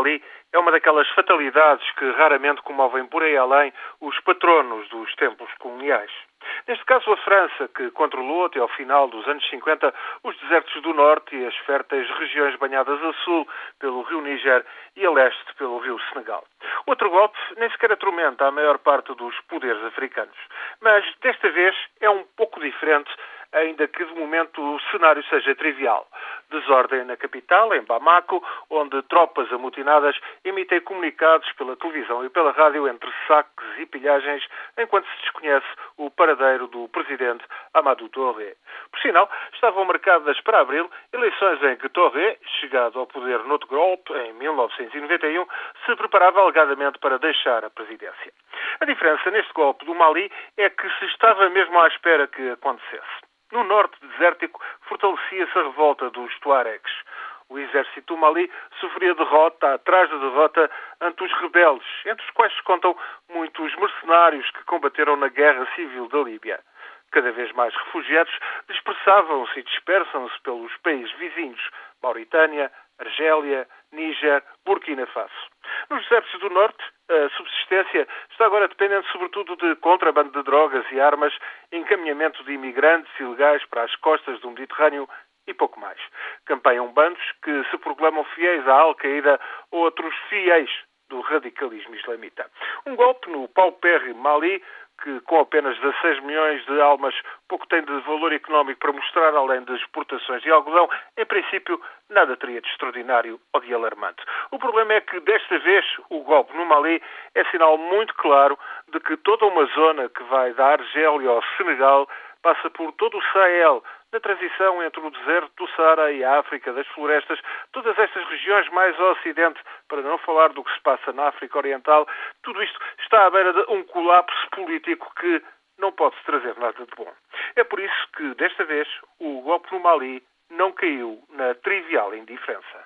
Mali é uma daquelas fatalidades que raramente comovem por aí além os patronos dos tempos coloniais. Neste caso, a França, que controlou até ao final dos anos 50 os desertos do norte e as férteis regiões banhadas a sul pelo rio Níger e a leste pelo rio Senegal. Outro golpe nem sequer atormenta a maior parte dos poderes africanos. Mas desta vez é um pouco diferente ainda que de momento o cenário seja trivial. Desordem na capital, em Bamako, onde tropas amotinadas emitem comunicados pela televisão e pela rádio entre saques e pilhagens, enquanto se desconhece o paradeiro do presidente Amadou Touré. Por sinal, estavam marcadas para abril eleições em que Touré, chegado ao poder noutro golpe, em 1991, se preparava alegadamente para deixar a presidência. A diferença neste golpe do Mali é que se estava mesmo à espera que acontecesse. No norte desértico, fortalecia-se a revolta dos Tuaregs. O exército Mali sofria derrota atrás de derrota ante os rebeldes, entre os quais se contam muitos mercenários que combateram na guerra civil da Líbia. Cada vez mais refugiados dispersavam-se e dispersam-se pelos países vizinhos, Mauritânia, Argélia, Níger, Burkina Faso. Nos desertos do Norte, a subsistência está agora dependente sobretudo de contrabando de drogas e armas, encaminhamento de imigrantes ilegais para as costas do Mediterrâneo e pouco mais. Campeiam bandos que se proclamam fiéis à Al-Qaeda ou outros fiéis do radicalismo islamita. Um golpe no paupérrimo Mali que com apenas 16 milhões de almas pouco tem de valor económico para mostrar, além das exportações de algodão, em princípio nada teria de extraordinário ou de alarmante. O problema é que desta vez o golpe no Mali é sinal muito claro de que toda uma zona que vai da Argélia ao Senegal passa por todo o Sahel, na transição entre o deserto do Saara e a África das florestas, todas estas regiões mais ao ocidente, para não falar do que se passa na África Oriental, tudo isto está à beira de um colapso político que não pode trazer nada de bom. É por isso que, desta vez, o golpe no Mali não caiu na trivial indiferença.